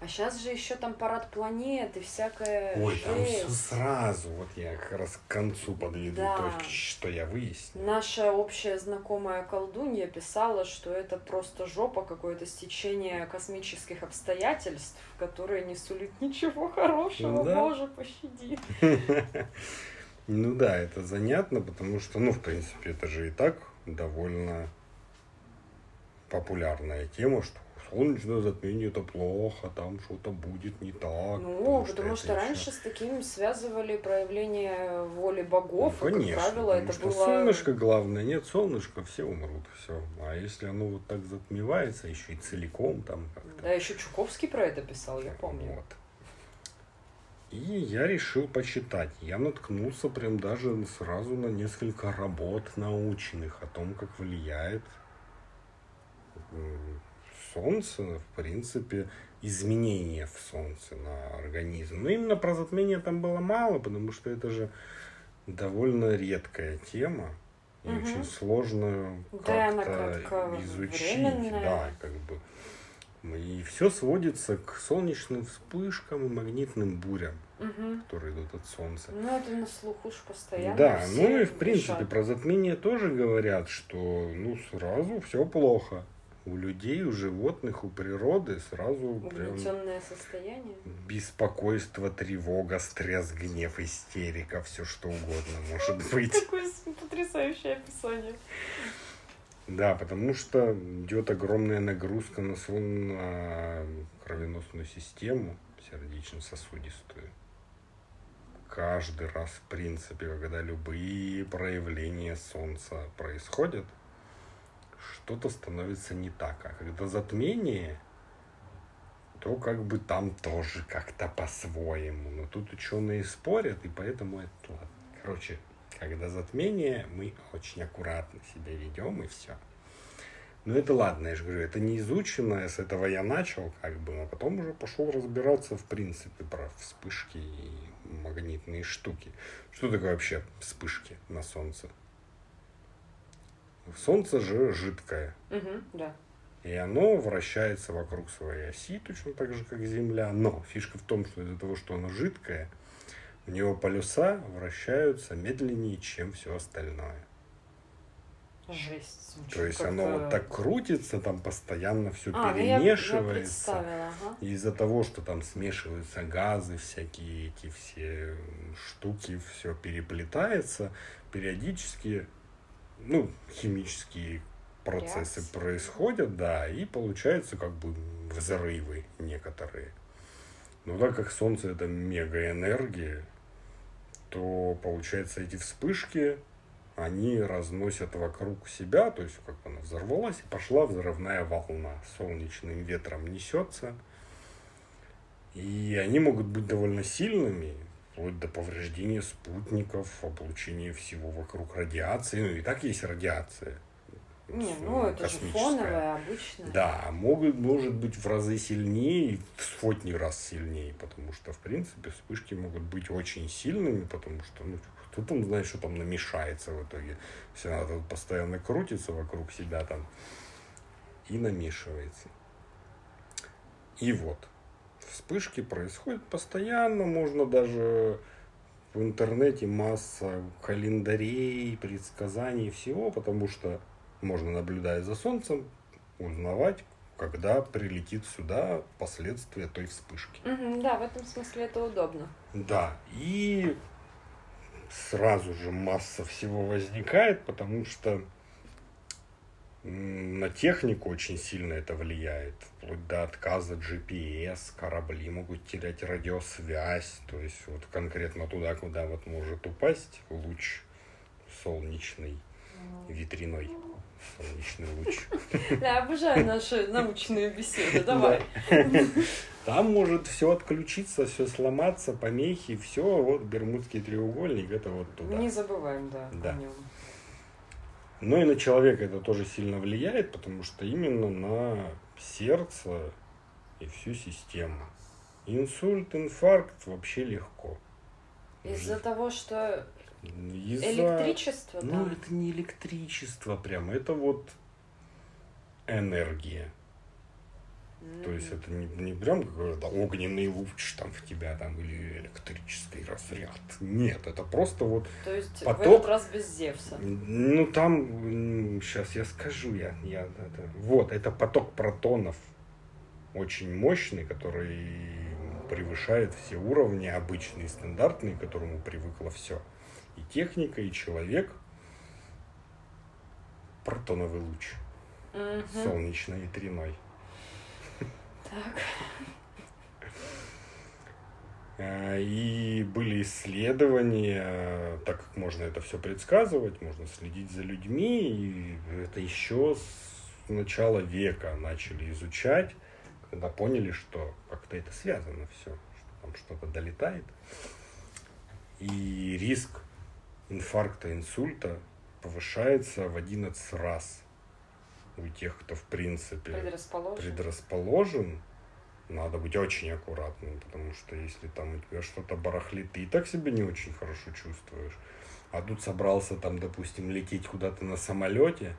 S1: А сейчас же еще там парад планет и всякая
S2: Ой, там все
S1: жесть.
S2: сразу. Вот я как раз к концу подведу
S1: Да.
S2: то, что я выяснил.
S1: Наша общая знакомая колдунья писала, что это просто жопа, какое-то стечение космических обстоятельств, которые не сулит ничего хорошего.
S2: Да.
S1: Боже, пощади.
S2: Ну да, это занятно, потому что, ну, в принципе, это же и так довольно популярная тема, что солнечное затмение это плохо, там что-то будет не так.
S1: Ну, потому
S2: это
S1: что раньше с таким связывали проявление воли богов,
S2: Ну,
S1: и,
S2: конечно,
S1: как правило,
S2: потому
S1: это
S2: что
S1: было...
S2: солнышко главное, нет солнышка, все умрут, все. А если оно вот так затмевается, еще и целиком там как-то.
S1: Да, еще Чуковский про это писал, я помню.
S2: Вот. И я решил почитать. Я наткнулся прям даже сразу на несколько работ научных о том, как влияет м, Солнце, в принципе, изменения в Солнце на организм. Но именно про затмение там было мало, потому что это же довольно редкая тема. И
S1: Мгм.
S2: очень сложно
S1: Да,
S2: как-то изучить.
S1: временная.
S2: Да, как бы. И все сводится к солнечным вспышкам и магнитным бурям,
S1: Мгм.
S2: которые идут от Солнца.
S1: Ну, это на слуху ж постоянно.
S2: Да, ну и в принципе
S1: решат.
S2: про затмение тоже говорят, что ну сразу все плохо. У людей, у животных, у природы сразу прям
S1: состояние.
S2: беспокойство, тревога, стресс, гнев, истерика, все что угодно может быть.
S1: Такое с- потрясающее описание.
S2: Да, потому что идет огромная нагрузка на, сон, на кровеносную систему сердечно-сосудистую. Каждый раз, в принципе, когда любые проявления солнца происходят, что-то становится не так. А когда затмение, то как бы там тоже как-то по-своему. Но тут ученые спорят, и поэтому это ладно. Короче, когда затмение, мы очень аккуратно себя ведем, и все. Ну это ладно, я же говорю, это не изучено, с этого я начал, как бы, а потом уже пошел разбираться, в принципе, про вспышки и магнитные штуки. Что такое вообще вспышки на Солнце? Солнце же жидкое,
S1: Мгм, да.
S2: и оно вращается вокруг своей оси, точно так же, как Земля. Но фишка в том, что из-за того, что оно жидкое, у него полюса вращаются медленнее, чем все остальное.
S1: Жесть. звучит
S2: То есть оно вот так крутится, там постоянно все
S1: А, ну я, я
S2: перемешивается.
S1: ага.
S2: Из-за того, что там смешиваются газы, всякие эти все штуки, все переплетается, периодически, ну, химические процессы
S1: Реакции.
S2: происходят, да, и получаются как бы взрывы некоторые. Но так как Солнце это мегаэнергия, то получается эти вспышки, они разносят вокруг себя, то есть как она взорвалась, и пошла взрывная волна. Солнечным ветром несется. И они могут быть довольно сильными, вплоть до повреждения спутников, облучения всего вокруг радиации. Ну и так есть радиация.
S1: Не, ну это же фоновая, обычная.
S2: Да, могут, может быть в разы сильнее, в сотни раз сильнее, потому что, в принципе, вспышки могут быть очень сильными, потому что, ну, кто там знает, что там намешается в итоге. Все надо постоянно крутится вокруг себя там и намешивается. И вот, вспышки происходят постоянно, можно даже в интернете масса календарей, предсказаний всего, потому что можно, наблюдая за Солнцем, узнавать, когда прилетит сюда последствия той вспышки.
S1: Мгм, да, в этом смысле это удобно.
S2: Да, и сразу же масса всего возникает, потому что на технику очень сильно это влияет. Вплоть до отказа GPS, корабли могут терять радиосвязь, то есть вот конкретно туда, куда вот может упасть луч солнечный, ветряной солнечный луч.
S1: Да, обожаю наши научные беседы. Давай.
S2: Там может все отключиться, все сломаться, помехи, все, вот Бермудский треугольник, это вот туда.
S1: Не забываем, да,
S2: Да.
S1: о нем.
S2: Но и на человека это тоже сильно влияет, потому что именно на сердце и всю систему. Инсульт, инфаркт вообще легко.
S1: Из-за того, что
S2: Из-за-
S1: электричество,
S2: Ну,
S1: да.
S2: это не электричество прямо, это вот энергия. То есть это не, не прям какой-то огненный луч там в тебя там или электрический разряд. Нет, это просто вот
S1: То есть в
S2: поток-
S1: этот раз без Зевса.
S2: Ну, там, сейчас я скажу, я, я это, вот, это поток протонов очень мощный, который превышает все уровни обычные, стандартные, к которому привыкло все. И техника, и человек. Протоновый луч,
S1: Мгм.
S2: солнечно-ветряной.
S1: Так.
S2: А, И были исследования, э, так как можно это все предсказывать, можно следить за людьми, и это еще с начала века начали изучать, когда поняли, что как-то это связано все, что там что-то долетает. И риск инфаркта, инсульта повышается в 11 раз у тех, кто в принципе
S1: Предрасположен.
S2: предрасположен, надо быть очень аккуратным, потому что если там у тебя что-то барахлит, ты и так себя не очень хорошо чувствуешь. А тут собрался там, допустим, лететь куда-то на самолете,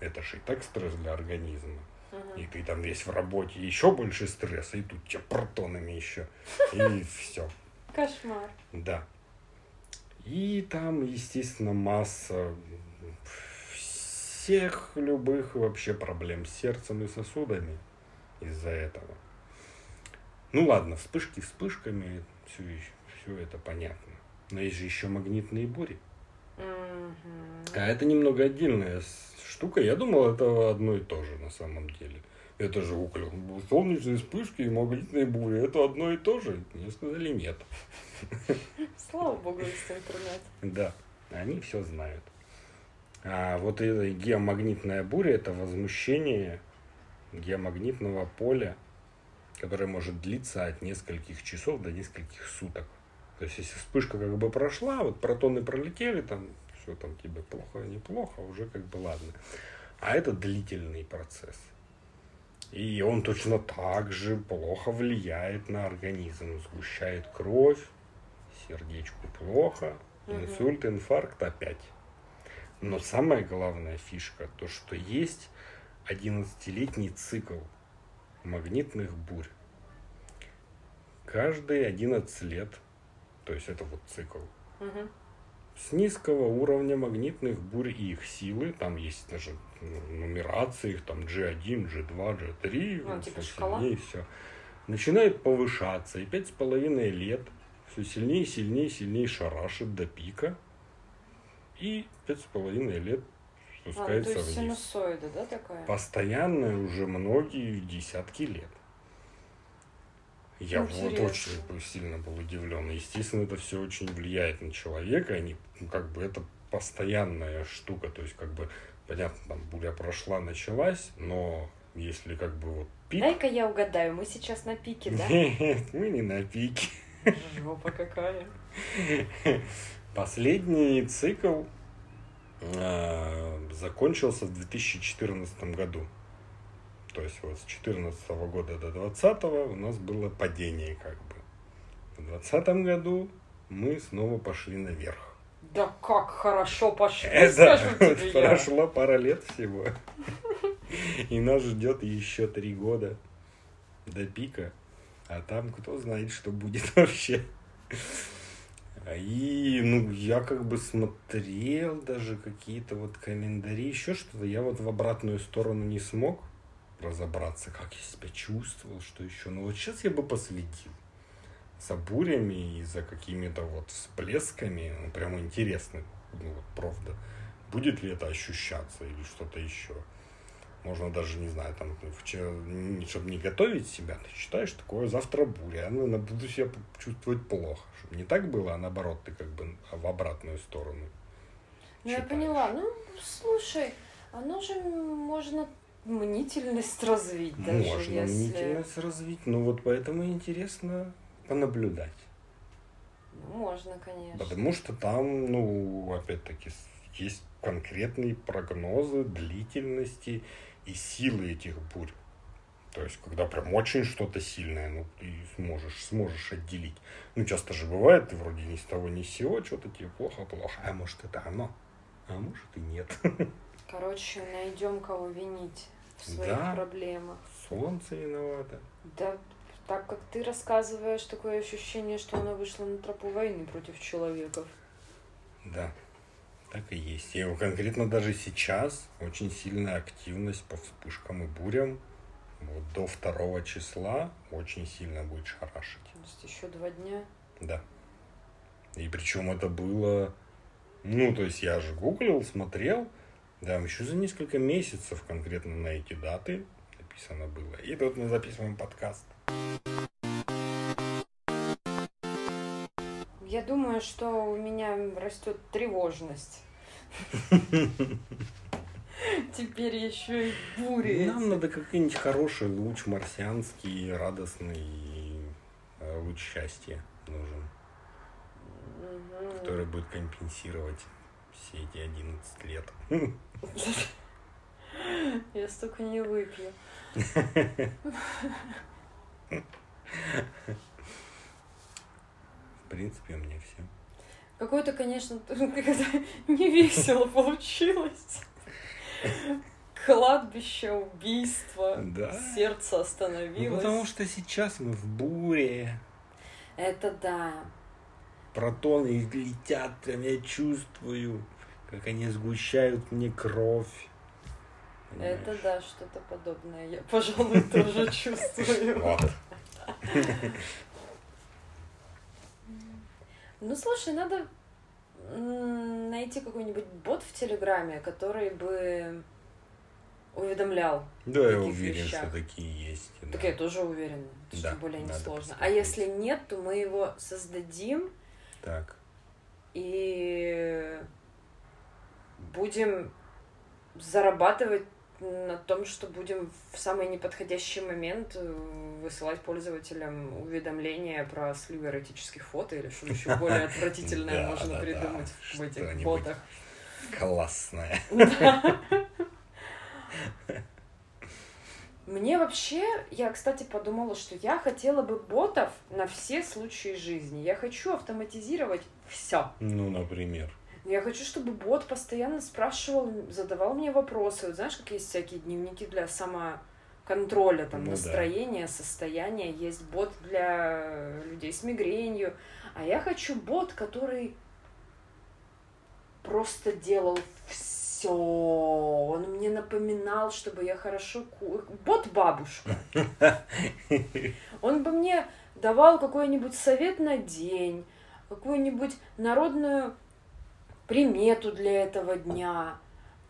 S2: это же и так стресс для организма.
S1: Мгм.
S2: И ты там весь в работе, еще больше стресса, и тут тебя протонами еще. И все.
S1: Кошмар.
S2: Да. И там, естественно, масса всех любых вообще проблем с сердцем и сосудами из-за этого. Ну ладно, вспышки вспышками, все, все это понятно. Но есть же еще магнитные бури.
S1: Мгм.
S2: А это немного отдельная штука. Я думал, это одно и то же на самом деле. Это же уклон. Солнечные вспышки и магнитные бури. Это одно и то же. Мне сказали нет.
S1: Слава богу, есть интернет.
S2: Да, они все знают. А вот эта геомагнитная буря это возмущение геомагнитного поля, которое может длиться от нескольких часов до нескольких суток. То есть, если вспышка как бы прошла, вот протоны пролетели, там все там тебе плохо, неплохо, уже как бы ладно. А это длительный процесс. И он точно так же плохо влияет на организм, сгущает кровь, сердечку плохо, инсульт, инфаркт опять. Но самая главная фишка, то что есть 11-летний цикл магнитных бурь. Каждые 11 лет, то есть это вот цикл,
S1: Мгм.
S2: с низкого уровня магнитных бурь и их силы, там есть даже ну, нумерации, их там G1, G2, G3,
S1: Ну,
S2: вот
S1: типа
S2: всё
S1: шкала.
S2: сильнее, все. Начинает повышаться, и пять с половиной лет все сильнее, сильнее, сильнее шарашит до пика, и пять с половиной лет
S1: А, ну, то
S2: спускается
S1: есть
S2: вниз.
S1: синусоида, да, такая?
S2: Постоянно уже многие десятки лет. Я вот
S1: Интересно.
S2: очень сильно был удивлен. Естественно, это все очень влияет на человека. Они, ну, как бы это постоянная штука. То есть, как бы, понятно, там буря прошла, началась, но если как бы вот пик.
S1: Дай-ка я угадаю, мы сейчас на пике, да?
S2: Нет, мы не на пике.
S1: Жопа какая.
S2: Последний цикл э, закончился в 2014 году. То есть вот с 2014 года до 2020 у нас было падение как бы. В 2020 году мы снова пошли наверх.
S1: Да как хорошо пошли,
S2: Это вот
S1: тебе я.
S2: прошло пара лет всего. И нас ждет еще три года до пика. А там кто знает, что будет вообще. И, ну, я как бы смотрел даже какие-то вот календари, еще что-то. Я вот в обратную сторону не смог. разобраться, как я себя чувствовал, что еще. Но вот сейчас я бы последил за бурями и за какими-то вот всплесками. Ну, прямо интересно, ну, вот, правда. Будет ли это ощущаться или что-то еще? Можно даже, не знаю, там, вчера, чтобы не готовить себя, ты считаешь, такое завтра буря, ну, я буду себя чувствовать плохо. Чтобы не так было, а наоборот, ты как бы в обратную сторону.
S1: Ну, я поняла. Ну, слушай, оно же можно мнительность развить даже,
S2: Можно
S1: если...
S2: мнительность развить, ну вот поэтому интересно понаблюдать.
S1: Ну, можно, конечно.
S2: Потому что там, ну, опять-таки, есть конкретные прогнозы длительности и силы этих бурь. То есть, когда прям очень что-то сильное, ну, ты сможешь, сможешь отделить. Ну, часто же бывает, ты вроде ни с того ни с сего, что-то тебе плохо-плохо, а может это оно, а может и нет.
S1: Короче, найдем кого винить в своих
S2: Да.
S1: проблемах.
S2: Солнце виновато.
S1: Да, так как ты рассказываешь, такое ощущение, что она вышла на тропу войны против человеков.
S2: Да, так и есть. И конкретно даже сейчас очень сильная активность по вспышкам и бурям. Вот до второго числа очень сильно будет шарашить.
S1: То есть еще два дня.
S2: Да. И причем это было, ну, то есть я же гуглил, смотрел, да, еще за несколько месяцев конкретно на эти даты написано было. И тут мы записываем подкаст.
S1: Я думаю, что у меня растет тревожность. Теперь еще и бури.
S2: Нам надо какой-нибудь хороший луч марсианский, радостный э, луч счастья нужен, который будет компенсировать все эти 11 лет.
S1: Я столько не выпью.
S2: В принципе, у меня все.
S1: Какое-то, конечно, не весело получилось. Кладбище, убийство,
S2: Да.
S1: сердце
S2: Ну,
S1: остановилось.
S2: потому что сейчас мы в буре.
S1: Это да.
S2: Протоны летят, прям я чувствую, как они сгущают мне кровь.
S1: Это
S2: Понимаешь?
S1: да, что-то подобное. Я, пожалуй, тоже чувствую. Ну, слушай, надо найти какой-нибудь бот в Телеграме, который бы уведомлял.
S2: Да, я уверен,
S1: вещах.
S2: что такие есть.
S1: Так
S2: да.
S1: я тоже уверена. Это
S2: Да,
S1: более несложно. А если нет, то мы его создадим
S2: Так.
S1: и будем зарабатывать на том, что будем в самый неподходящий момент э, высылать пользователям уведомления про сливы эротических фото или что еще более отвратительное можно придумать в этих ботах.
S2: Классная.
S1: Мне вообще, я, кстати, подумала, что я хотела бы ботов на все случаи жизни. Я хочу автоматизировать все.
S2: Ну, например.
S1: Я хочу, чтобы бот постоянно спрашивал, задавал мне вопросы. Вот знаешь, как есть всякие дневники для самоконтроля, там,
S2: Ну да.
S1: настроения, состояния. Есть бот для людей с мигренью. А я хочу бот, который просто делал все. Он мне напоминал, чтобы я хорошо... ку- Бот-бабушка. Он бы мне давал какой-нибудь совет на день, какую-нибудь народную примету для этого дня.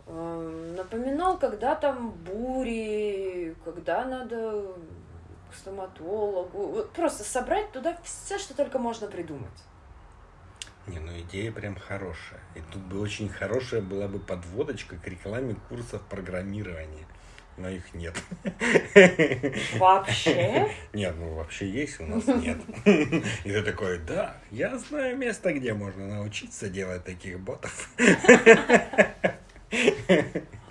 S1: Эм, Напоминал, когда там бури, когда надо к стоматологу. Вот просто собрать туда все, что только можно придумать.
S2: Не, ну идея прям хорошая. И тут бы очень хорошая была бы подводочка к рекламе курсов программирования. Но их нет.
S1: Вообще?
S2: Нет, ну вообще есть, у нас нет. И ты такой, да, я знаю место, где можно научиться делать таких ботов.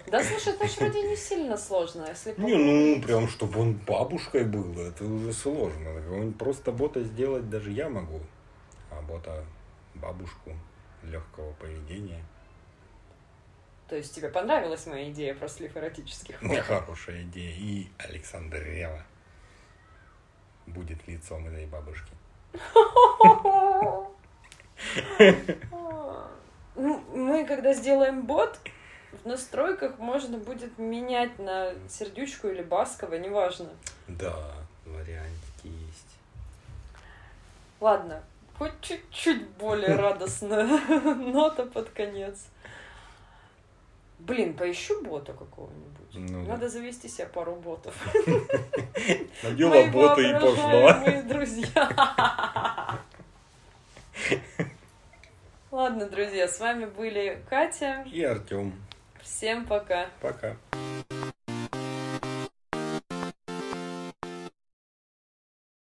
S1: Да слушай, это ж вроде не сильно сложно, если
S2: Не, ну прям, чтобы он бабушкой был, это уже сложно. Какого-нибудь Просто бота сделать даже я могу. А бота бабушку легкого поведения.
S1: То есть тебе понравилась моя идея про слив эротических фото?
S2: хорошая идея. И Александр Рева будет лицом этой бабушки.
S1: Ну, Мы, когда сделаем бот, в настройках можно будет менять на сердючку или басково, неважно.
S2: Да, вариантики есть.
S1: Ладно, хоть чуть-чуть более радостная нота под конец. Блин, поищу бота какого-нибудь.
S2: Ну,
S1: Надо завести себе пару ботов.
S2: Надела
S1: Мои
S2: бота и пошла.
S1: воображаемые друзья. Ладно, друзья, с вами были Катя.
S2: И Артем.
S1: Всем пока.
S2: Пока.